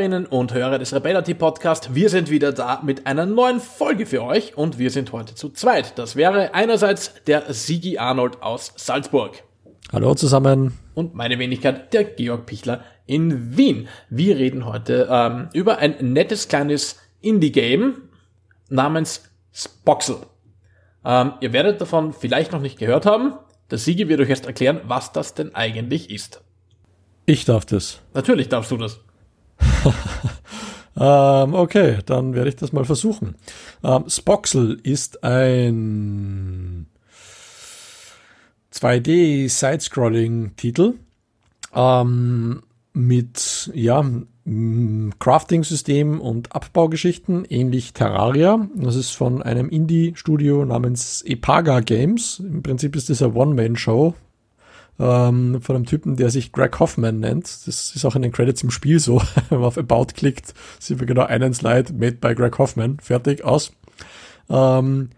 Hörerinnen und Hörer des Rebellity Podcast, wir sind wieder da mit einer neuen Folge für euch und wir sind heute zu zweit. Das wäre einerseits der Sigi Arnold aus Salzburg. Hallo zusammen. Und meine Wenigkeit, der Georg Pichler in Wien. Wir reden heute ähm, über ein nettes kleines Indie-Game namens Spoxel. Ähm, ihr werdet davon vielleicht noch nicht gehört haben. Der Sigi wird euch erst erklären, was das denn eigentlich ist. Ich darf das. Natürlich darfst du das. ähm, okay, dann werde ich das mal versuchen. Ähm, Spoxel ist ein 2D-Side-Scrolling-Titel ähm, mit ja, Crafting-System und Abbaugeschichten, ähnlich Terraria. Das ist von einem Indie-Studio namens Epaga Games. Im Prinzip ist das eine One-Man-Show ähm, von einem Typen, der sich Greg Hoffman nennt. Das ist auch in den Credits im Spiel so. Wenn man auf About klickt, sieht man genau einen Slide, made by Greg Hoffman. Fertig, aus. Ähm,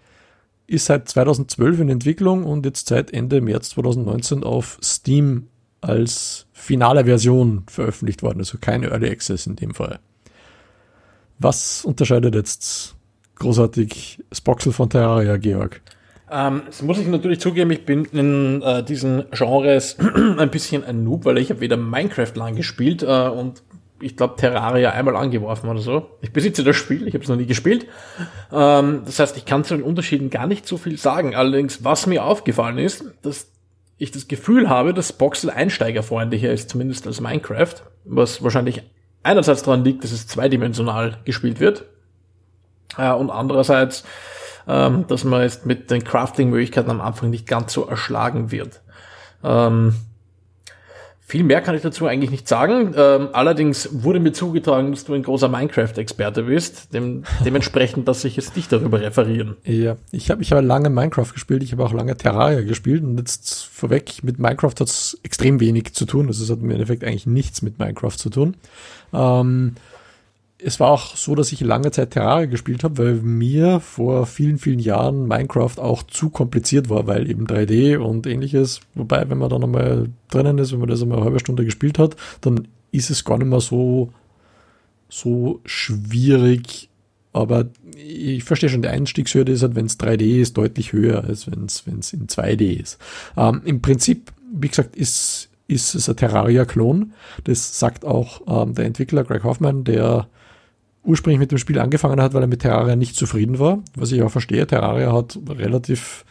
ist seit 2012 in Entwicklung und jetzt seit Ende März 2019 auf Steam als finale Version veröffentlicht worden, also kein Early Access in dem Fall. Was unterscheidet jetzt großartig Spoxel von Terraria, Georg? Ähm, das muss ich natürlich zugeben, ich bin in äh, diesen Genres ein bisschen ein Noob, weil ich habe weder Minecraft lang gespielt äh, und ich glaube Terraria einmal angeworfen oder so. Ich besitze das Spiel, ich habe es noch nie gespielt. Ähm, das heißt, ich kann zu den Unterschieden gar nicht so viel sagen. Allerdings, was mir aufgefallen ist, dass ich das Gefühl habe, dass Boxel einsteigerfreundlicher ist, zumindest als Minecraft, was wahrscheinlich einerseits daran liegt, dass es zweidimensional gespielt wird äh, und andererseits, ähm, dass man jetzt mit den Crafting-Möglichkeiten am Anfang nicht ganz so erschlagen wird. Ähm, viel mehr kann ich dazu eigentlich nicht sagen. Ähm, allerdings wurde mir zugetragen, dass du ein großer Minecraft-Experte bist. Dem, dementsprechend, dass ich jetzt dich darüber referieren. Ja, ich habe ich hab lange Minecraft gespielt, ich habe auch lange Terraria gespielt und jetzt vorweg, mit Minecraft hat es extrem wenig zu tun. Also es hat im Endeffekt eigentlich nichts mit Minecraft zu tun. Ähm, es war auch so, dass ich lange Zeit Terraria gespielt habe, weil mir vor vielen, vielen Jahren Minecraft auch zu kompliziert war, weil eben 3D und ähnliches. Wobei, wenn man dann einmal drinnen ist, wenn man das einmal eine halbe Stunde gespielt hat, dann ist es gar nicht mehr so, so schwierig. Aber ich verstehe schon, die Einstiegshürde ist halt, wenn es 3D ist, deutlich höher, als wenn es in 2D ist. Ähm, Im Prinzip, wie gesagt, ist, ist es ein Terraria-Klon. Das sagt auch ähm, der Entwickler Greg Hoffman, der ursprünglich mit dem Spiel angefangen hat, weil er mit Terraria nicht zufrieden war, was ich auch verstehe. Terraria hat relativ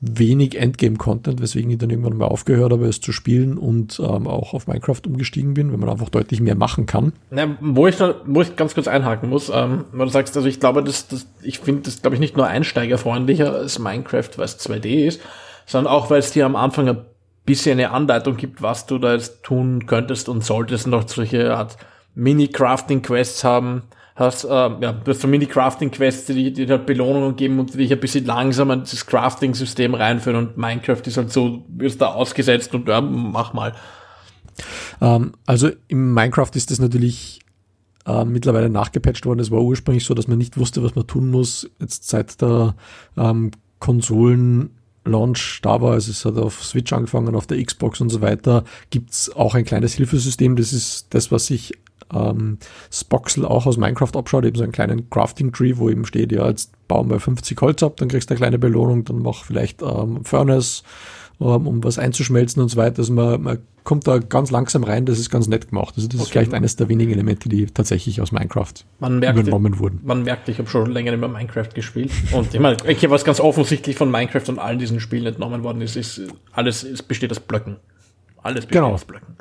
wenig Endgame-Content, weswegen ich dann irgendwann mal aufgehört habe, es zu spielen und ähm, auch auf Minecraft umgestiegen bin, weil man einfach deutlich mehr machen kann. Ja, wo ich da, wo ich ganz kurz einhaken muss, ähm, weil du sagst, also ich glaube, das, das ich finde das, glaube ich, nicht nur einsteigerfreundlicher als Minecraft, weil es 2D ist, sondern auch, weil es dir am Anfang ein bisschen eine Anleitung gibt, was du da jetzt tun könntest und solltest und auch solche Art Mini-Crafting-Quests haben, hast, äh, ja, du hast so Mini-Crafting-Quests, die, die halt Belohnungen geben und die dich ein bisschen langsamer in das Crafting-System reinführen und Minecraft ist halt so, wirst da ausgesetzt und ja, mach mal. Ähm, also im Minecraft ist das natürlich äh, mittlerweile nachgepatcht worden. Es war ursprünglich so, dass man nicht wusste, was man tun muss. Jetzt seit der ähm, Konsolen Launch da war, also es hat auf Switch angefangen, auf der Xbox und so weiter, gibt's auch ein kleines Hilfesystem. Das ist das, was sich ähm, Spoxel auch aus Minecraft abschaut, eben so einen kleinen Crafting Tree, wo eben steht, ja, jetzt bauen wir 50 Holz ab, dann kriegst du eine kleine Belohnung, dann mach vielleicht ähm, Furnace, ähm, um was einzuschmelzen und so weiter. Also man, man kommt da ganz langsam rein, das ist ganz nett gemacht. Also das okay. ist vielleicht eines der wenigen Elemente, die tatsächlich aus Minecraft übernommen wurden. Man merkt, ich habe schon länger nicht mehr Minecraft gespielt. Und ich meine, ich, was ganz offensichtlich von Minecraft und allen diesen Spielen entnommen worden ist, ist alles es besteht aus Blöcken. Alles besteht genau. aus Blöcken.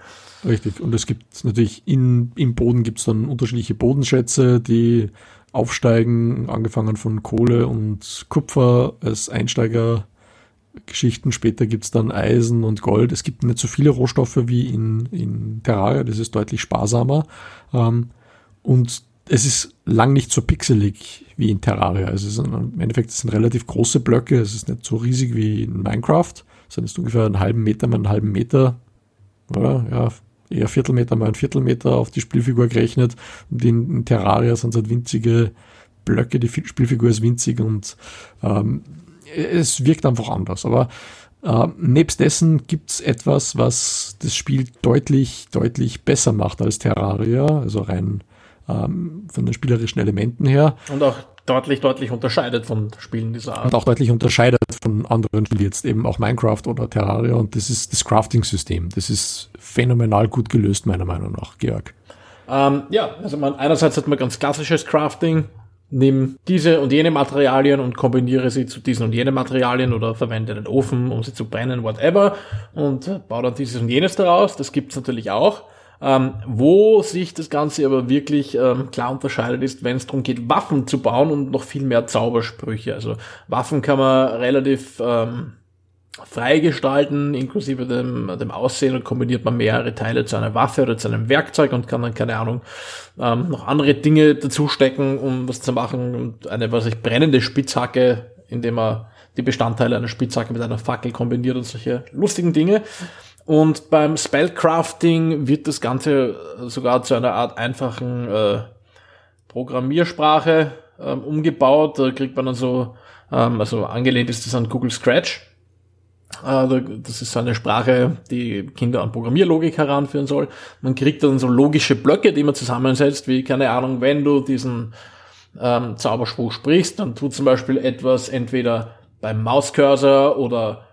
Richtig. Und es gibt natürlich in, im Boden gibt es dann unterschiedliche Bodenschätze, die aufsteigen, angefangen von Kohle und Kupfer als Einsteigergeschichten. Später gibt es dann Eisen und Gold. Es gibt nicht so viele Rohstoffe wie in, in Terraria, das ist deutlich sparsamer. Ähm, und es ist lang nicht so pixelig wie in Terraria. Es ist im Endeffekt sind relativ große Blöcke, es ist nicht so riesig wie in Minecraft. Es sind ungefähr einen halben Meter mal einen halben Meter, oder? Ja, eher Viertelmeter mal ein Viertelmeter auf die Spielfigur gerechnet. Und in, Terraria sind es halt winzige Blöcke, die Spielfigur ist winzig und ähm, es wirkt einfach anders. Aber Äh, nebst dessen gibt's etwas, was das Spiel deutlich, deutlich besser macht als Terraria, also rein ähm, von den spielerischen Elementen her. Und auch deutlich, deutlich unterscheidet von Spielen dieser Art. Und auch deutlich unterscheidet von anderen Spielen, jetzt eben auch Minecraft oder Terraria. Und das ist das Crafting-System. Das ist phänomenal gut gelöst, meiner Meinung nach, Georg. Ähm, ja, also man, einerseits hat man ganz klassisches Crafting, nimm diese und jene Materialien und kombiniere sie zu diesen und jenen Materialien oder verwende den Ofen, um sie zu brennen, whatever, und baue dann dieses und jenes daraus. Das gibt's natürlich auch. Ähm, wo sich das Ganze aber wirklich ähm, klar unterscheidet, ist, wenn es darum geht, Waffen zu bauen und noch viel mehr Zaubersprüche. Also Waffen kann man relativ ähm, freigestalten, inklusive dem, dem Aussehen und kombiniert man mehrere Teile zu einer Waffe oder zu einem Werkzeug und kann dann, keine Ahnung, ähm, noch andere Dinge dazu stecken, um was zu machen. Und eine, was ich, brennende Spitzhacke, indem man die Bestandteile einer Spitzhacke mit einer Fackel kombiniert und solche lustigen Dinge. Und beim Spellcrafting wird das Ganze sogar zu einer Art einfachen äh, Programmiersprache ähm, umgebaut. Da kriegt man dann so, ähm, also angelehnt ist das an Google Scratch also, das ist so eine Sprache, die Kinder an Programmierlogik heranführen soll. Man kriegt dann so logische Blöcke, die man zusammensetzt, wie, keine Ahnung, wenn du diesen ähm, Zauberspruch sprichst, dann tut zum Beispiel etwas entweder beim Mauscursor oder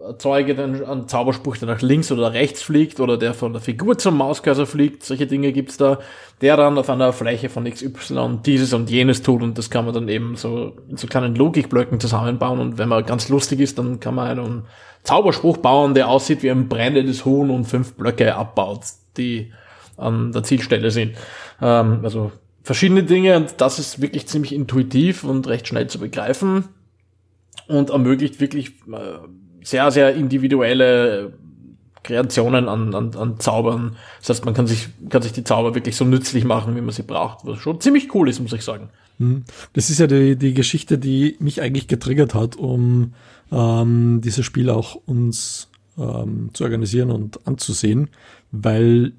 erzeuge dann einen Zauberspruch, der nach links oder rechts fliegt oder der von der Figur zum Mauscursor fliegt, solche Dinge gibt's da, der dann auf einer Fläche von XY dieses und jenes tut und das kann man dann eben so in so kleinen Logikblöcken zusammenbauen. Und wenn man ganz lustig ist, dann kann man einen Zauberspruch bauen, der aussieht wie ein brennendes Huhn und fünf Blöcke abbaut, die an der Zielstelle sind. Ähm, also verschiedene Dinge und das ist wirklich ziemlich intuitiv und recht schnell zu begreifen und ermöglicht wirklich äh, sehr, sehr individuelle Kreationen an, an, an Zaubern. Das heißt, man kann sich, kann sich die Zauber wirklich so nützlich machen, wie man sie braucht, was schon ziemlich cool ist, muss ich sagen. Hm. Das ist ja die, die Geschichte, die mich eigentlich getriggert hat, um ähm, dieses Spiel auch uns ähm, zu organisieren und anzusehen, weil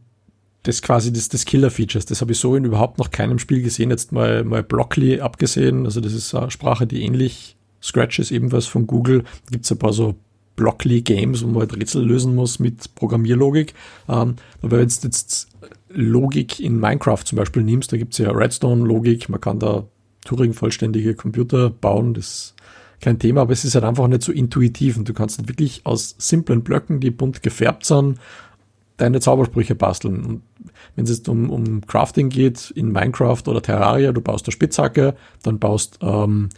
das quasi das, das Killer-Features, das habe ich so in überhaupt noch keinem Spiel gesehen, jetzt mal, mal Blockly abgesehen, also das ist eine Sprache, die ähnlich Scratch ist ebenfalls von Google, gibt es ein paar so Blockly-Games, wo man halt Rätsel lösen muss mit Programmierlogik. Ähm, aber wenn du jetzt Logik in Minecraft zum Beispiel nimmst, da gibt es ja Redstone-Logik, man kann da Turing-vollständige Computer bauen, das kein Thema, aber es ist halt einfach nicht so intuitiv und du kannst halt wirklich aus simplen Blöcken, die bunt gefärbt sind, deine Zaubersprüche basteln. Und wenn es jetzt um, um Crafting geht, in Minecraft oder Terraria, du baust eine Spitzhacke, dann baust ähm,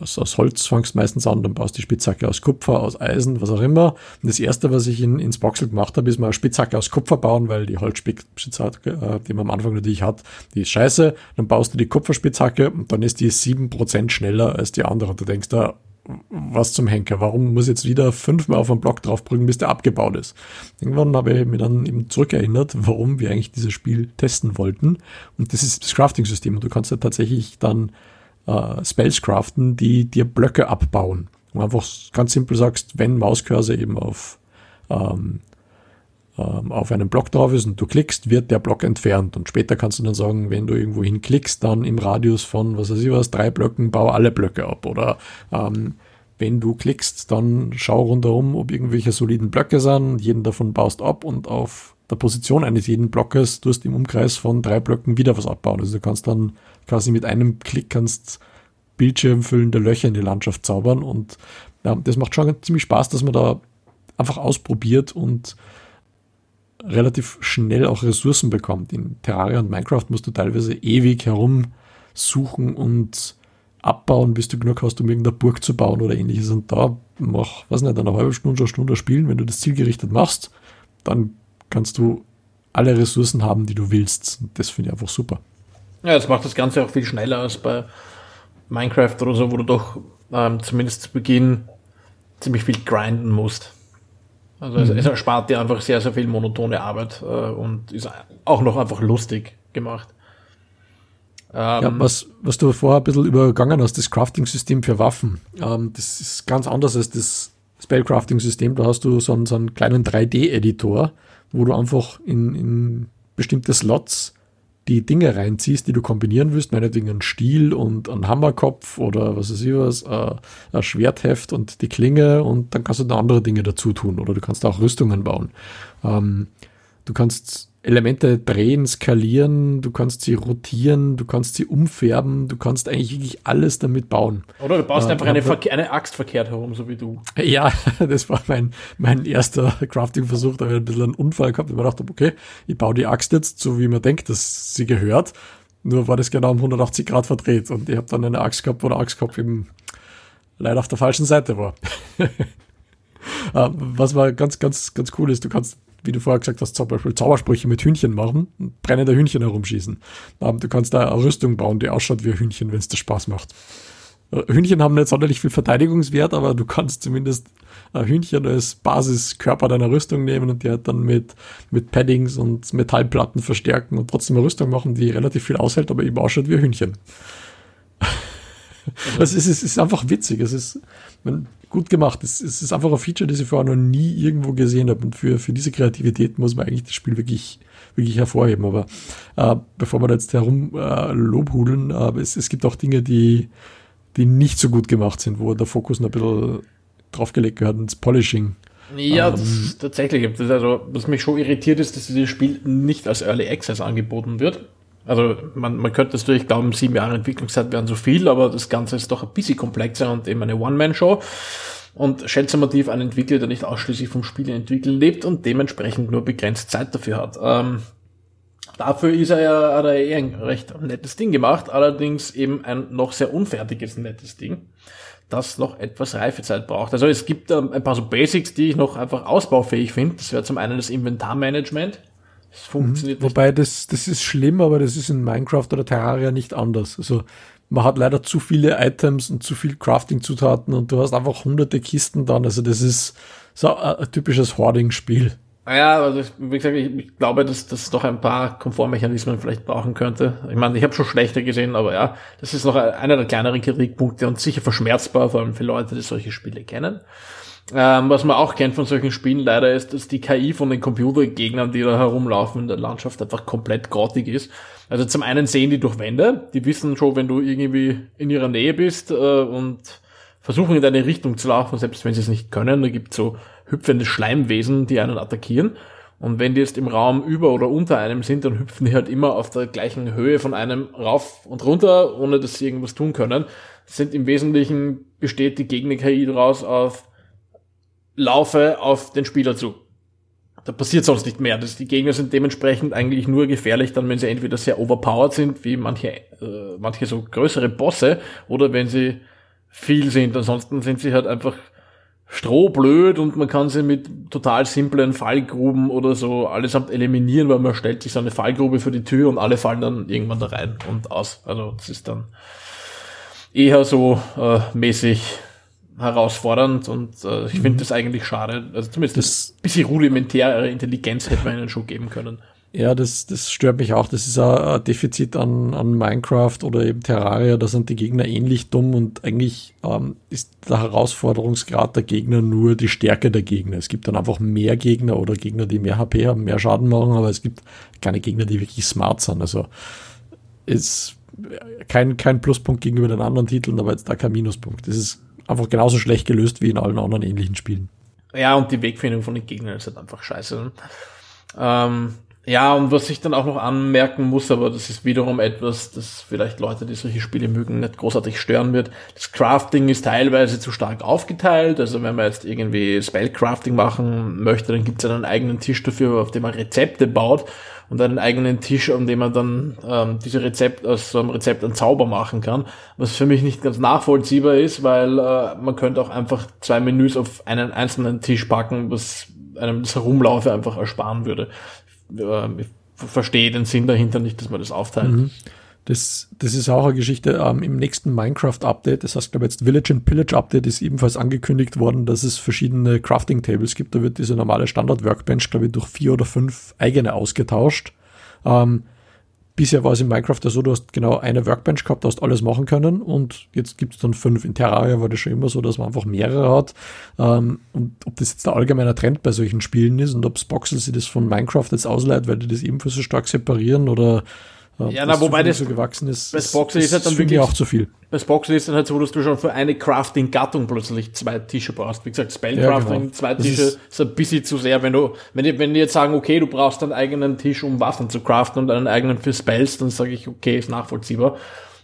aus, aus Holz fangst meistens an, dann baust die Spitzhacke aus Kupfer, aus Eisen, was auch immer. Und das erste, was ich in, ins Boxel gemacht habe, ist mal eine Spitzhacke aus Kupfer bauen, weil die Holzspitzhacke, äh, die man am Anfang natürlich hat, die ist scheiße. Dann baust du die Kupferspitzhacke und dann ist die sieben Prozent schneller als die andere. Und du denkst da, was zum Henker? Warum muss ich jetzt wieder fünfmal auf einen Block draufbringen, bis der abgebaut ist? Irgendwann habe ich mir dann eben zurückerinnert, warum wir eigentlich dieses Spiel testen wollten. Und das ist das Crafting-System. Und du kannst ja tatsächlich dann äh, Spells craften, die dir Blöcke abbauen. Und einfach ganz simpel sagst, wenn Mauscursor eben auf, ähm, ähm, auf einem Block drauf ist und du klickst, wird der Block entfernt. Und später kannst du dann sagen, wenn du irgendwo hinklickst, dann im Radius von, was weiß ich was, drei Blöcken, bau alle Blöcke ab. Oder ähm, wenn du klickst, dann schau rundherum, ob irgendwelche soliden Blöcke sind, jeden davon baust ab und auf der Position eines jeden Blockes tust im Umkreis von drei Blöcken wieder was abbauen. Also du kannst dann quasi mit einem Klick kannst bildschirmfüllende Löcher in die Landschaft zaubern und ja, das macht schon ziemlich Spaß, dass man da einfach ausprobiert und relativ schnell auch Ressourcen bekommt. In Terraria und Minecraft musst du teilweise ewig herumsuchen und abbauen, bis du genug hast, um irgendeine Burg zu bauen oder ähnliches. Und da mach, was nicht, eine halbe Stunde, eine Stunde spielen. Wenn du das zielgerichtet machst, dann kannst du alle Ressourcen haben, die du willst. Das finde ich einfach super. Ja, das macht das Ganze auch viel schneller als bei Minecraft oder so, wo du doch ähm, zumindest zu Beginn ziemlich viel grinden musst. Also mhm. es, es, erspart dir einfach sehr, sehr viel monotone Arbeit äh, und ist auch noch einfach lustig gemacht. Ähm, ja, was, was du vorher ein bisschen übergangen hast, das Crafting-System für Waffen, ähm, das ist ganz anders als das Spellcrafting-System. Da hast du so einen, so einen kleinen 3D-Editor, wo du einfach in, in bestimmte Slots die Dinge reinziehst, die du kombinieren willst, meinetwegen ein Stiel und ein Hammerkopf oder was weiß ich was, äh, ein Schwertheft und die Klinge und dann kannst du da andere Dinge dazu tun oder du kannst auch Rüstungen bauen. Ähm, du kannst Elemente drehen, skalieren, du kannst sie rotieren, du kannst sie umfärben, du kannst eigentlich wirklich alles damit bauen. Oder du baust äh, einfach eine, eine, Axt verkehrt herum, so wie du. Ja, das war mein, mein erster Crafting-Versuch, da habe ich ein bisschen einen Unfall gehabt, und mir dachte, okay, ich baue die Axt jetzt so, wie man denkt, dass sie gehört. Nur war das genau um 180 Grad verdreht und ich habe dann eine Axt gehabt, wo der Axtkopf eben leider auf der falschen Seite war. Äh, was war ganz, ganz, ganz cool ist, du kannst wie du vorher gesagt hast, zum Beispiel Zaubersprüche mit Hühnchen machen und brennende Hühnchen herumschießen. Ähm, du kannst da eine Rüstung bauen, die ausschaut wie ein Hühnchen, wenn es dir Spaß macht. Äh, Hühnchen haben nicht sonderlich viel Verteidigungswert, aber du kannst zumindest ein Hühnchen als Basiskörper deiner Rüstung nehmen und die halt dann mit, mit Paddings und Metallplatten verstärken und trotzdem eine Rüstung machen, die relativ viel aushält, aber eben ausschaut wie ein Hühnchen. Also es, ist, es ist einfach witzig. Es ist gut gemacht. Es, es ist einfach ein Feature, das ich vorher noch nie irgendwo gesehen habe. Und für, für diese Kreativität muss man eigentlich das Spiel wirklich, wirklich hervorheben. Aber äh, bevor wir da jetzt herum äh, lobhudeln, äh, es, es gibt auch Dinge, die, die nicht so gut gemacht sind, wo der Fokus noch ein bisschen draufgelegt gehört ins Polishing. Ja, ähm, das, tatsächlich. Also, was mich schon irritiert ist, dass dieses Spiel nicht als Early Access angeboten wird. Also man, man könnte natürlich glauben, sieben Jahre Entwicklungszeit wären so viel, aber das Ganze ist doch ein bisschen komplexer und eben eine One-Man-Show. Und schätze tief ein Entwickler, der nicht ausschließlich vom Spielen entwickeln lebt und dementsprechend nur begrenzt Zeit dafür hat. Ähm, dafür ist er ja, hat er eher ein recht nettes Ding gemacht, allerdings eben ein noch sehr unfertiges nettes Ding, das noch etwas Reifezeit braucht. Also es gibt ähm, ein paar so Basics, die ich noch einfach ausbaufähig finde. Das wäre zum einen das Inventarmanagement. Das funktioniert mhm. Wobei das, das ist schlimm, aber das ist in Minecraft oder Terraria nicht anders. Also man hat leider zu viele Items und zu viel Crafting-Zutaten und du hast einfach hunderte Kisten dann. Also das ist so ein, ein typisches Hoarding-Spiel. Ja, also wie gesagt, ich, ich glaube, dass das doch ein paar Komfortmechanismen vielleicht brauchen könnte. Ich meine, ich habe schon schlechter gesehen, aber ja, das ist noch einer der kleineren Kritikpunkte und sicher verschmerzbar, vor allem für Leute, die solche Spiele kennen. Ähm, was man auch kennt von solchen Spielen leider ist, dass die KI von den Computergegnern, die da herumlaufen in der Landschaft, einfach komplett grottig ist. Also zum einen sehen die durch Wände, die wissen schon, wenn du irgendwie in ihrer Nähe bist äh, und versuchen in deine Richtung zu laufen, selbst wenn sie es nicht können. Da gibt so hüpfende Schleimwesen, die einen attackieren. Und wenn die jetzt im Raum über oder unter einem sind, dann hüpfen die halt immer auf der gleichen Höhe von einem rauf und runter, ohne dass sie irgendwas tun können. Sind im Wesentlichen besteht die Gegner-KI daraus auf laufe auf den Spieler zu. Da passiert sonst nicht mehr. Das, die Gegner sind dementsprechend eigentlich nur gefährlich, dann wenn sie entweder sehr overpowered sind, wie manche, äh, manche so größere Bosse, oder wenn sie viel sind. Ansonsten sind sie halt einfach strohblöd und man kann sie mit total simplen Fallgruben oder so allesamt eliminieren, weil man stellt sich so eine Fallgrube für die Tür und alle fallen dann irgendwann da rein und aus. Also das ist dann eher so äh, mäßig herausfordernd und äh, ich finde mhm. das eigentlich schade. Also zumindest das ein bisschen rudimentäre Intelligenz hätte man ihnen schon geben können. Ja, das, das stört mich auch. Das ist ein Defizit an, an Minecraft oder eben Terraria. Da sind die Gegner ähnlich dumm und eigentlich ähm, ist der Herausforderungsgrad der Gegner nur die Stärke der Gegner. Es gibt dann einfach mehr Gegner oder Gegner, die mehr HP haben, mehr Schaden machen, aber es gibt keine Gegner, die wirklich smart sind. Also ist kein, kein Pluspunkt gegenüber den anderen Titeln, aber jetzt da kein Minuspunkt. Das ist einfach genauso schlecht gelöst wie in allen anderen ähnlichen Spielen. Ja, und die Wegfindung von den Gegnern ist halt einfach scheiße. Ähm, ja, und was ich dann auch noch anmerken muss, aber das ist wiederum etwas, das vielleicht Leute, die solche Spiele mögen, nicht großartig stören wird. Das Crafting ist teilweise zu stark aufgeteilt. Also wenn man jetzt irgendwie Spellcrafting machen möchte, dann gibt es einen eigenen Tisch dafür, auf dem man Rezepte baut und einen eigenen Tisch, an dem man dann ähm, diese Rezept aus so einem Rezept ein Zauber machen kann. Was für mich nicht ganz nachvollziehbar ist, weil äh, man könnte auch einfach zwei Menüs auf einen einzelnen Tisch packen, was einem das Herumlaufe einfach ersparen würde. Äh, ich verstehe den Sinn dahinter nicht, dass man das aufteilt. Mhm. Das, das ist auch eine Geschichte ähm, im nächsten Minecraft-Update. Das heißt, glaube ich, jetzt Village and Pillage Update ist ebenfalls angekündigt worden, dass es verschiedene Crafting-Tables gibt. Da wird diese normale Standard-Workbench, glaube ich, durch vier oder fünf eigene ausgetauscht. Ähm, bisher war es in Minecraft ja so, du hast genau eine Workbench gehabt, du hast alles machen können und jetzt gibt es dann fünf. In Terraria war das schon immer so, dass man einfach mehrere hat. Ähm, und ob das jetzt der allgemeine Trend bei solchen Spielen ist und ob Spoxel sich das von Minecraft jetzt ausleiht, weil die das ebenfalls so stark separieren oder ja, na, wobei das so gewachsen ist. Bei Spoxy ist halt dann wirklich auch zu viel. Bei Spoxy ist dann halt so, dass du schon für eine Crafting-Gattung plötzlich zwei Tische brauchst. Wie gesagt, Spellcrafting, ja, genau. zwei Tische ist, ist, ein bisschen zu sehr, wenn du, wenn die, wenn die jetzt sagen, okay, du brauchst einen eigenen Tisch, um Waffen zu craften und einen eigenen für Spells, dann sage ich, okay, ist nachvollziehbar.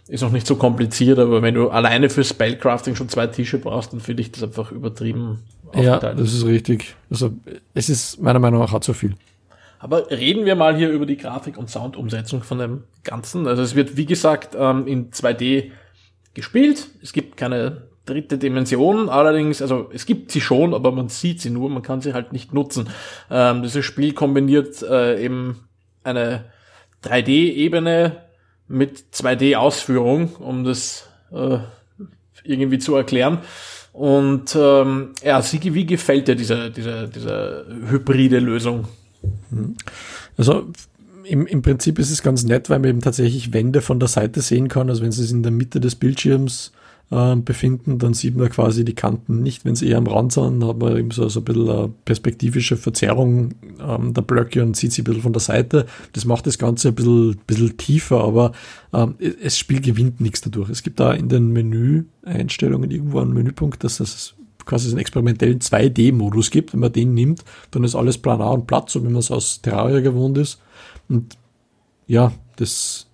Ist noch nicht so kompliziert, aber wenn du alleine für Spellcrafting schon zwei Tische brauchst, dann finde ich das einfach übertrieben. Ja, das ist richtig. Also, es ist meiner Meinung nach auch zu viel. Aber reden wir mal hier über die Grafik- und Soundumsetzung von dem Ganzen. Also es wird, wie gesagt, ähm, in 2D gespielt. Es gibt keine dritte Dimension, allerdings, also es gibt sie schon, aber man sieht sie nur, man kann sie halt nicht nutzen. Ähm, dieses Spiel kombiniert äh, eben eine 3D-Ebene mit 2D-Ausführung, um das äh, irgendwie zu erklären. Und ähm, ja, wie gefällt dir diese, diese, diese hybride Lösung? Also im, im Prinzip ist es ganz nett, weil man eben tatsächlich Wände von der Seite sehen kann. Also wenn sie sich in der Mitte des Bildschirms äh, befinden, dann sieht man quasi die Kanten nicht. Wenn sie eher am Rand sind, hat man eben so, so ein bisschen eine perspektivische Verzerrung ähm, der Blöcke und sieht sie ein bisschen von der Seite. Das macht das Ganze ein bisschen, bisschen tiefer, aber ähm, das Spiel gewinnt nichts dadurch. Es gibt da in den Menü-Einstellungen irgendwo einen Menüpunkt, dass das quasi einen experimentellen 2D-Modus gibt. Wenn man den nimmt, dann ist alles planar und platt, so wie man es aus Terraria gewohnt ist. Und ja, das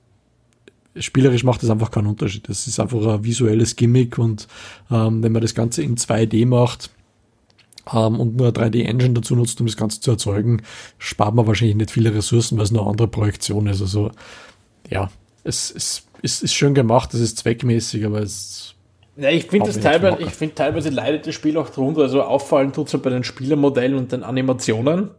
spielerisch macht das einfach keinen Unterschied. Das ist einfach ein visuelles Gimmick und ähm, wenn man das Ganze in 2D macht ähm, und nur eine 3D-Engine dazu nutzt, um das Ganze zu erzeugen, spart man wahrscheinlich nicht viele Ressourcen, weil es eine andere Projektion ist. Also ja, es, es, es ist schön gemacht, es ist zweckmäßig, aber es ja, ich finde das teilweise, ich finde teilweise leidet das Spiel auch drunter. Also auffallen tut es bei den Spielermodellen und den Animationen.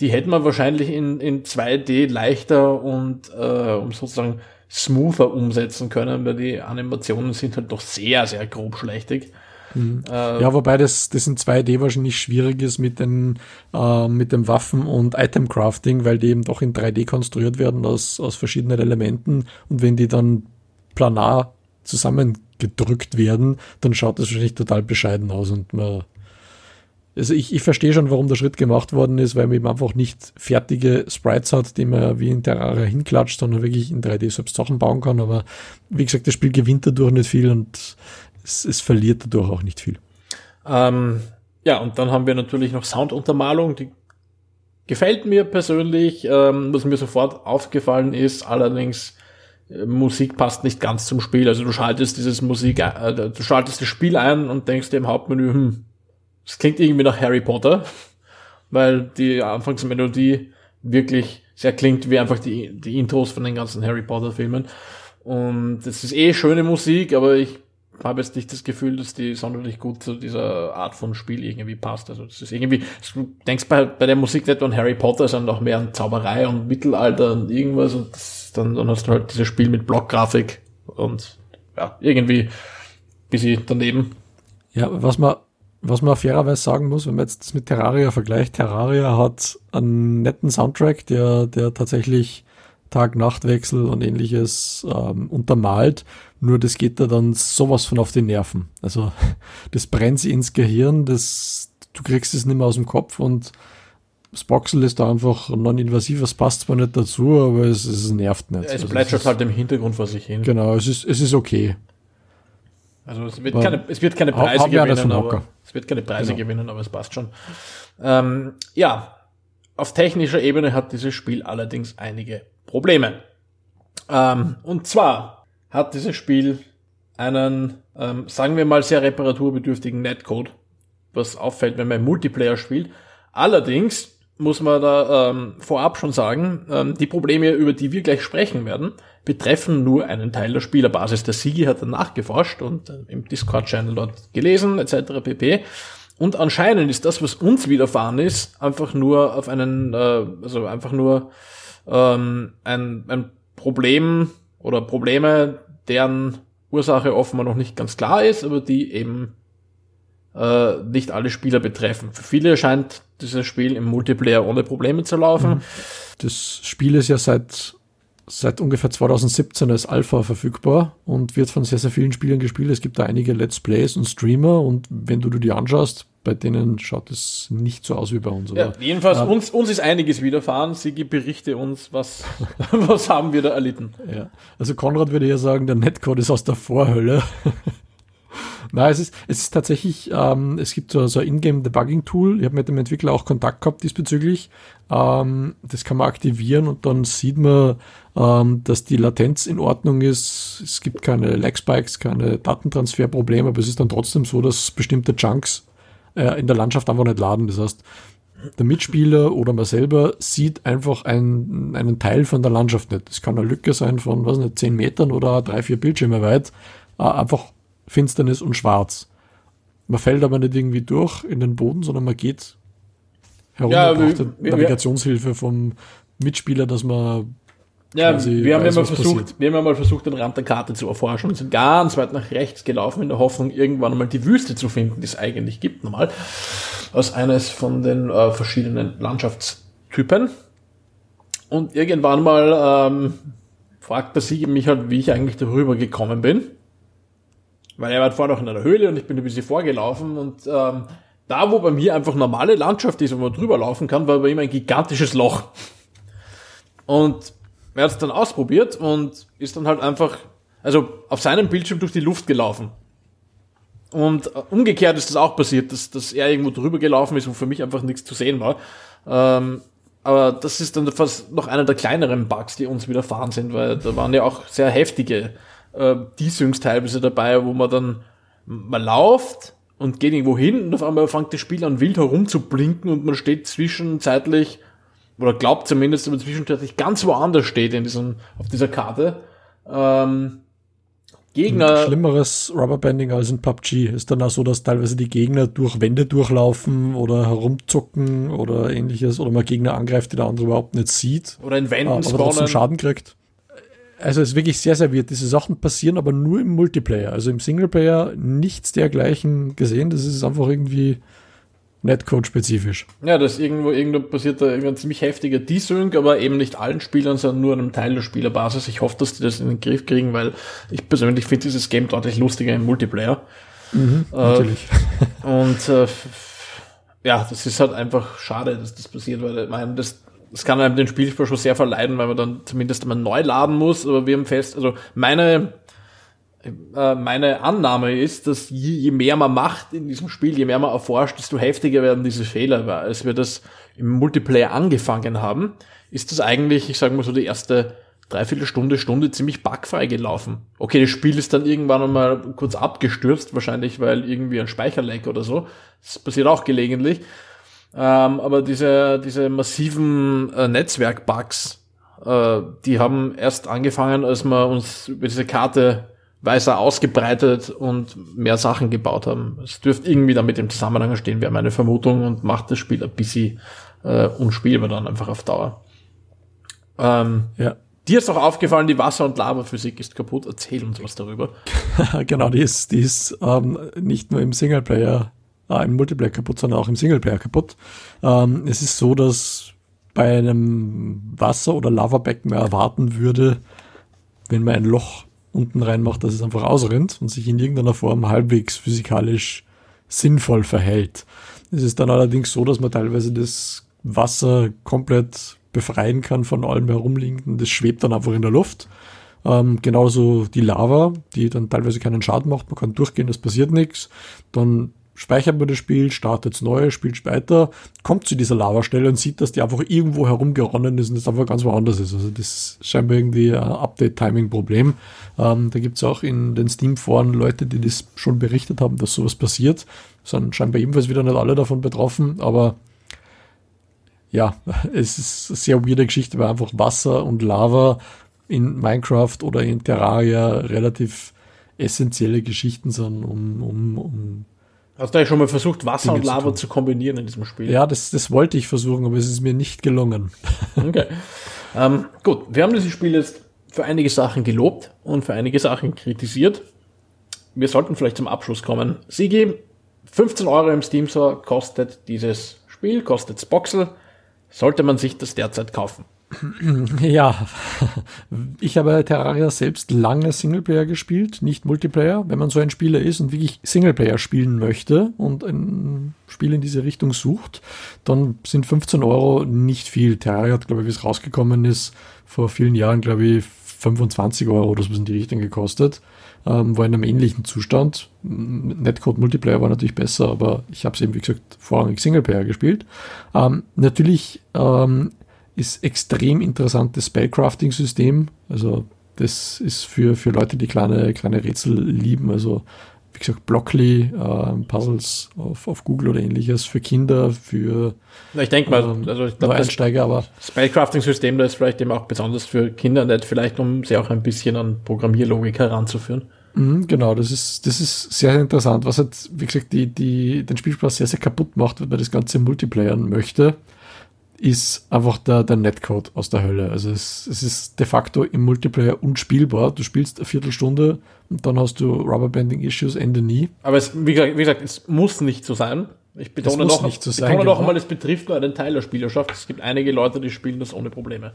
Die hätte man wahrscheinlich in, in 2D leichter und äh, um sozusagen smoother umsetzen können, weil die Animationen sind halt doch sehr, sehr grob schlechtig. Mhm. Äh, ja, wobei das, das in 2D wahrscheinlich schwierig ist mit den, äh, mit dem Waffen- und Item-Crafting, weil die eben doch in 3D konstruiert werden aus, aus verschiedenen Elementen und wenn die dann planar zusammengedrückt werden, dann schaut das wahrscheinlich total bescheiden aus und man also ich, ich verstehe schon, warum der Schritt gemacht worden ist, weil man eben einfach nicht fertige Sprites hat, die man wie in Terraria hinklatscht, sondern wirklich in 3D selbst Sachen bauen kann. Aber wie gesagt, das Spiel gewinnt dadurch nicht viel und es, es verliert dadurch auch nicht viel. Ähm, ja, und dann haben wir natürlich noch Sounduntermalung, die gefällt mir persönlich. Ähm, was mir sofort aufgefallen ist, allerdings Musik passt nicht ganz zum Spiel. Also du schaltest dieses Musik, äh, du schaltest das Spiel ein und denkst dir im Hauptmenü, hm, das klingt irgendwie nach Harry Potter, weil die Anfangsmelodie wirklich sehr klingt wie einfach die, die Intros von den ganzen Harry Potter Filmen. Und das ist eh schöne Musik, aber ich habe jetzt nicht das Gefühl, dass die sonderlich gut zu dieser Art von Spiel irgendwie passt. Also das ist irgendwie, du denkst bei, bei der Musik nicht an Harry Potter, sondern auch mehr an Zauberei und Mittelalter und irgendwas und das, dann, dann hast du halt dieses Spiel mit Blockgrafik und ja, irgendwie bisschen daneben. Ja, was man was man fairerweise sagen muss, wenn man jetzt das mit Terraria vergleicht, Terraria hat einen netten Soundtrack, der, der tatsächlich Tag-Nacht-Wechsel und ähnliches ähm, untermalt. Nur das geht da dann sowas von auf die Nerven. Also das brennt sie ins Gehirn, das, du kriegst es nicht mehr aus dem Kopf und das Boxel ist da einfach non-invasiv, es passt zwar nicht dazu, aber es, es nervt nicht. Es also halt im Hintergrund vor sich hin. Genau, es ist, es ist okay. Also es wird, keine, es wird keine Preise gewinnen, aber es wird keine Preise genau. gewinnen, aber es passt schon. Ähm, ja, auf technischer Ebene hat dieses Spiel allerdings einige Probleme. Ähm, und zwar hat dieses Spiel einen, ähm, sagen wir mal, sehr reparaturbedürftigen Netcode, was auffällt, wenn man Multiplayer spielt. Allerdings muss man da ähm, vorab schon sagen, ähm, die Probleme, über die wir gleich sprechen werden, betreffen nur einen Teil der Spielerbasis. Der Sigi hat dann nachgeforscht und äh, im Discord-Channel dort gelesen, etc. pp. Und anscheinend ist das, was uns widerfahren ist, einfach nur auf einen, äh, also einfach nur ähm, ein, ein Problem oder Probleme, deren Ursache offenbar noch nicht ganz klar ist, aber die eben äh, nicht alle Spieler betreffen. Für viele scheint dieses Spiel im Multiplayer ohne Probleme zu laufen. Das Spiel ist ja seit seit ungefähr 2017 als Alpha verfügbar und wird von sehr, sehr vielen Spielern gespielt. Es gibt da einige Let's Plays und Streamer und wenn du, du die anschaust, bei denen schaut es nicht so aus wie bei uns. Ja, jedenfalls, äh, uns, uns ist einiges widerfahren. Sigi, berichte uns, was, was haben wir da erlitten? Ja, also Konrad würde ja sagen, der Netcode ist aus der Vorhölle. Nein, es ist, es ist tatsächlich, ähm, es gibt so, so ein Ingame-Debugging-Tool. Ich habe mit dem Entwickler auch Kontakt gehabt diesbezüglich. Ähm, das kann man aktivieren und dann sieht man, ähm, dass die Latenz in Ordnung ist. Es gibt keine Lag-Spikes, keine Datentransferprobleme, aber es ist dann trotzdem so, dass bestimmte Chunks äh, in der Landschaft einfach nicht laden. Das heißt, der Mitspieler oder man selber sieht einfach ein, einen Teil von der Landschaft nicht. Das kann eine Lücke sein von, was nicht, 10 Metern oder drei, vier Bildschirme weit. Äh, einfach Finsternis und Schwarz. Man fällt aber nicht irgendwie durch in den Boden, sondern man geht herum ja, und braucht wir, Navigationshilfe vom Mitspieler, dass man ja, wir haben ja mal versucht, wir haben ja mal versucht, den Rand der Karte zu erforschen und sind ganz weit nach rechts gelaufen in der Hoffnung, irgendwann einmal die Wüste zu finden, die es eigentlich gibt, normal. Aus eines von den äh, verschiedenen Landschaftstypen. Und irgendwann mal ähm, fragt der Siege mich halt, wie ich eigentlich darüber gekommen bin. Weil er war vorher noch in einer Höhle und ich bin ein bisschen vorgelaufen und ähm, da, wo bei mir einfach normale Landschaft ist, wo man drüber laufen kann, war bei ihm ein gigantisches Loch. Und er hat es dann ausprobiert und ist dann halt einfach, also auf seinem Bildschirm durch die Luft gelaufen. Und äh, umgekehrt ist das auch passiert, dass, dass er irgendwo drüber gelaufen ist, wo für mich einfach nichts zu sehen war. Ähm, aber das ist dann fast noch einer der kleineren Bugs, die uns widerfahren sind, weil da waren ja auch sehr heftige äh, Desyncs teilweise dabei, wo man dann, man lauft und geht irgendwo hin und auf einmal fängt das Spiel an wild herumzublinken und man steht zwischenzeitlich, oder glaubt zumindest, dass man zwischenzeitlich ganz woanders steht in diesem, auf dieser Karte. Ähm, Gegner. Schlimmeres Rubberbanding als in PUBG ist dann auch so, dass teilweise die Gegner durch Wände durchlaufen oder herumzucken oder ähnliches oder man Gegner angreift, die der andere überhaupt nicht sieht. Oder in Wänden aber spawnen. Schaden kriegt also es ist wirklich sehr, sehr weird. Diese Sachen passieren aber nur im Multiplayer. Also im Singleplayer nichts dergleichen gesehen. Das ist einfach irgendwie Netcode-spezifisch. Ja, das irgendwo, irgendwo passiert da irgendein ziemlich heftiger Desync, aber eben nicht allen Spielern, sondern nur einem Teil der Spielerbasis. Ich hoffe, dass die das in den Griff kriegen, weil ich persönlich finde dieses Game deutlich lustiger im Multiplayer. Mhm, äh, natürlich. Und äh, ja, das ist halt einfach schade, dass das passiert, weil ich meine, das das kann einem den Spielspaß schon sehr verleiden, weil man dann zumindest einmal neu laden muss. Aber wir haben fest, also meine, äh, meine Annahme ist, dass je, je, mehr man macht in diesem Spiel, je mehr man erforscht, desto heftiger werden diese Fehler. Weil als wir das im Multiplayer angefangen haben, ist das eigentlich, ich sage mal so, die erste dreiviertel Stunde, Stunde ziemlich bugfrei gelaufen. Okay, das Spiel ist dann irgendwann einmal kurz abgestürzt, wahrscheinlich weil irgendwie ein Speicherleck oder so. Das passiert auch gelegentlich. Ähm, aber diese, diese massiven äh, Netzwerk-Bugs, äh, die haben erst angefangen, als wir uns über diese Karte weiter ausgebreitet und mehr Sachen gebaut haben. Es dürfte irgendwie damit im Zusammenhang stehen, wäre meine Vermutung und macht das Spiel ein bisschen äh, unspielbar dann einfach auf Dauer. Ähm, ja. Dir ist auch aufgefallen, die Wasser- und Lavaphysik ist kaputt. Erzähl uns was darüber. genau, die ist, die ist ähm, nicht nur im Singleplayer äh, im Multiplayer kaputt, sondern auch im Singleplayer kaputt. Ähm, es ist so, dass bei einem Wasser- oder Lavabecken man erwarten würde, wenn man ein Loch unten reinmacht, dass es einfach ausrinnt und sich in irgendeiner Form halbwegs physikalisch sinnvoll verhält. Es ist dann allerdings so, dass man teilweise das Wasser komplett befreien kann von allem herumliegenden. Das schwebt dann einfach in der Luft. Ähm, genauso die Lava, die dann teilweise keinen Schaden macht. Man kann durchgehen, es passiert nichts. Dann speichert man das Spiel, startet neu, spielt weiter, kommt zu dieser Lavastelle und sieht, dass die einfach irgendwo herumgeronnen ist und das einfach ganz woanders ist. Also das ist scheinbar irgendwie ein Update-Timing-Problem. Ähm, da gibt's auch in den Steam-Foren Leute, die das schon berichtet haben, dass sowas passiert. Sind scheinbar ebenfalls wieder nicht alle davon betroffen, aber ja, es ist eine sehr weirde Geschichte, weil einfach Wasser und Lava in Minecraft oder in Terraria relativ essentielle Geschichten sind, um, um, um Hast du ja schon mal versucht, Wasser Dinge und Lava zu, zu, kombinieren in diesem Spiel? Ja, das, das wollte ich versuchen, aber es ist mir nicht gelungen. Okay. ähm, gut, wir haben dieses Spiel jetzt für einige Sachen gelobt und für einige Sachen kritisiert. Wir sollten vielleicht zum Abschluss kommen. Sigi, 15 Euro im Steam Store kostet dieses Spiel, kostet Boxel. Sollte man sich das derzeit kaufen? Ja, ich habe Terraria selbst lange Singleplayer gespielt, nicht Multiplayer. Wenn man so ein Spieler ist und wirklich Singleplayer spielen möchte und ein Spiel in diese Richtung sucht, dann sind 15 Euro nicht viel. Terraria hat, glaube ich, wie es rausgekommen ist, vor vielen Jahren, glaube ich, 25 Euro oder so in die Richtung gekostet. Ähm, war in einem ähnlichen Zustand. Netcode Multiplayer war natürlich besser, aber ich habe es eben, wie gesagt, vorrangig Singleplayer gespielt. Ähm, natürlich ähm, ist extrem interessantes Spellcrafting-System. Also das ist für, für Leute, die kleine, kleine Rätsel lieben. Also wie gesagt, Blockly, äh, Puzzles auf, auf Google oder ähnliches für Kinder, für ich denke mal, ähm, also ich glaube, Einsteiger, aber Spellcrafting-System, das ist vielleicht eben auch besonders für Kinder nicht, vielleicht um sie auch ein bisschen an Programmierlogik heranzuführen. Mhm, genau, das ist, das ist sehr interessant, was halt, wie gesagt, die, die, den Spielspaß sehr, sehr kaputt macht, wenn man das Ganze multiplayern möchte ist einfach der, der Netcode aus der Hölle. Also es, es ist de facto im Multiplayer unspielbar. Du spielst eine Viertelstunde und dann hast du Rubberbanding-Issues, Ende nie. Aber es, wie, gesagt, wie gesagt, es muss nicht so sein. Ich betone noch, nicht so betone sein, noch genau. einmal, es betrifft nur einen Teil der Spielerschaft. Es gibt einige Leute, die spielen das ohne Probleme.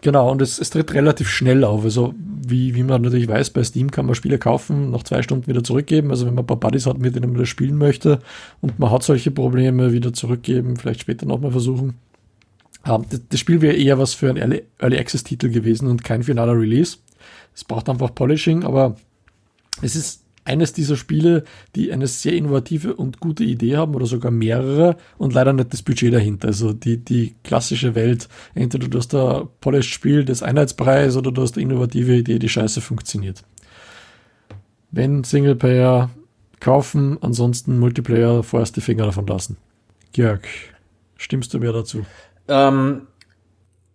Genau, und es, es tritt relativ schnell auf. Also, wie, wie man natürlich weiß, bei Steam kann man Spiele kaufen, nach zwei Stunden wieder zurückgeben. Also, wenn man ein paar Buddies hat, mit denen man das spielen möchte und man hat solche Probleme, wieder zurückgeben, vielleicht später nochmal versuchen. Ähm, das Spiel wäre eher was für ein Early, Early Access Titel gewesen und kein finaler Release. Es braucht einfach Polishing, aber es ist eines dieser Spiele, die eine sehr innovative und gute Idee haben oder sogar mehrere und leider nicht das Budget dahinter. Also die, die klassische Welt, entweder du hast ein Polished Spiel des Einheitspreis oder du hast eine innovative Idee, die scheiße funktioniert. Wenn Singleplayer kaufen, ansonsten Multiplayer vorerst die Finger davon lassen. Jörg, stimmst du mir dazu? Ähm,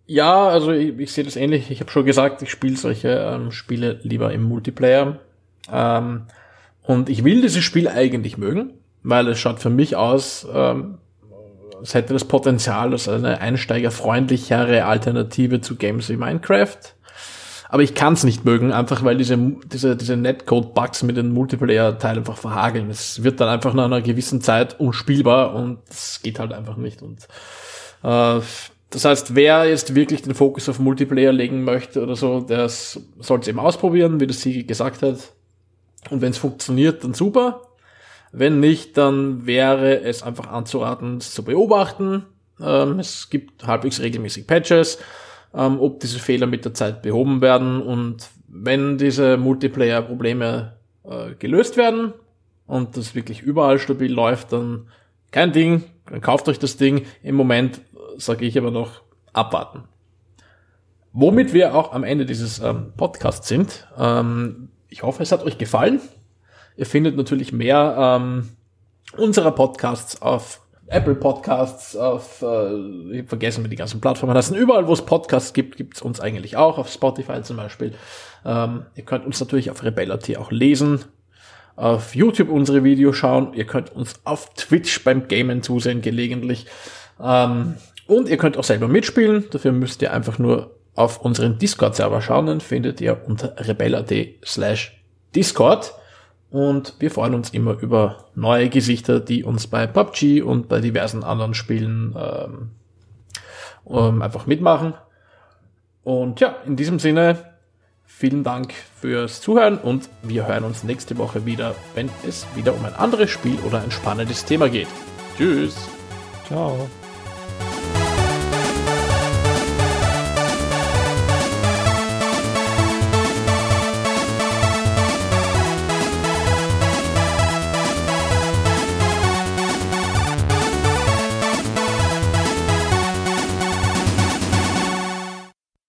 ja, also ich, ich sehe das ähnlich. Ich habe schon gesagt, ich spiele solche ähm, Spiele lieber im Multiplayer. Ähm, und ich will dieses Spiel eigentlich mögen, weil es schaut für mich aus, ähm, es hätte das Potenzial als eine einsteigerfreundlichere Alternative zu Games wie Minecraft. Aber ich kann es nicht mögen, einfach weil diese, diese, diese Netcode-Bugs mit den Multiplayer-Teilen einfach verhageln. Es wird dann einfach nach einer gewissen Zeit unspielbar und es geht halt einfach nicht. Und das heißt, wer jetzt wirklich den Fokus auf Multiplayer legen möchte oder so, der soll es eben ausprobieren, wie das Siegel gesagt hat. Und wenn es funktioniert, dann super. Wenn nicht, dann wäre es einfach anzuraten, es zu beobachten. Ähm, es gibt halbwegs regelmäßig Patches, ähm, ob diese Fehler mit der Zeit behoben werden. Und wenn diese Multiplayer-Probleme äh, gelöst werden und das wirklich überall stabil läuft, dann kein Ding, dann kauft euch das Ding. Im Moment sage ich aber noch abwarten. Womit wir auch am Ende dieses ähm, Podcasts sind. Ähm, ich hoffe, es hat euch gefallen. Ihr findet natürlich mehr ähm, unserer Podcasts auf Apple Podcasts, auf, äh, ich vergessen, wie die ganzen Plattformen heißen. Überall, wo es Podcasts gibt, gibt es uns eigentlich auch, auf Spotify zum Beispiel. Ähm, ihr könnt uns natürlich auf Rebella.t auch lesen, auf YouTube unsere Videos schauen. Ihr könnt uns auf Twitch beim Gamen zusehen gelegentlich. Ähm, und ihr könnt auch selber mitspielen. Dafür müsst ihr einfach nur auf unseren Discord-Server schauen. Den findet ihr unter rebella.d slash Discord. Und wir freuen uns immer über neue Gesichter, die uns bei PUBG und bei diversen anderen Spielen ähm, ähm, einfach mitmachen. Und ja, in diesem Sinne, vielen Dank fürs Zuhören und wir hören uns nächste Woche wieder, wenn es wieder um ein anderes Spiel oder ein spannendes Thema geht. Tschüss. Ciao.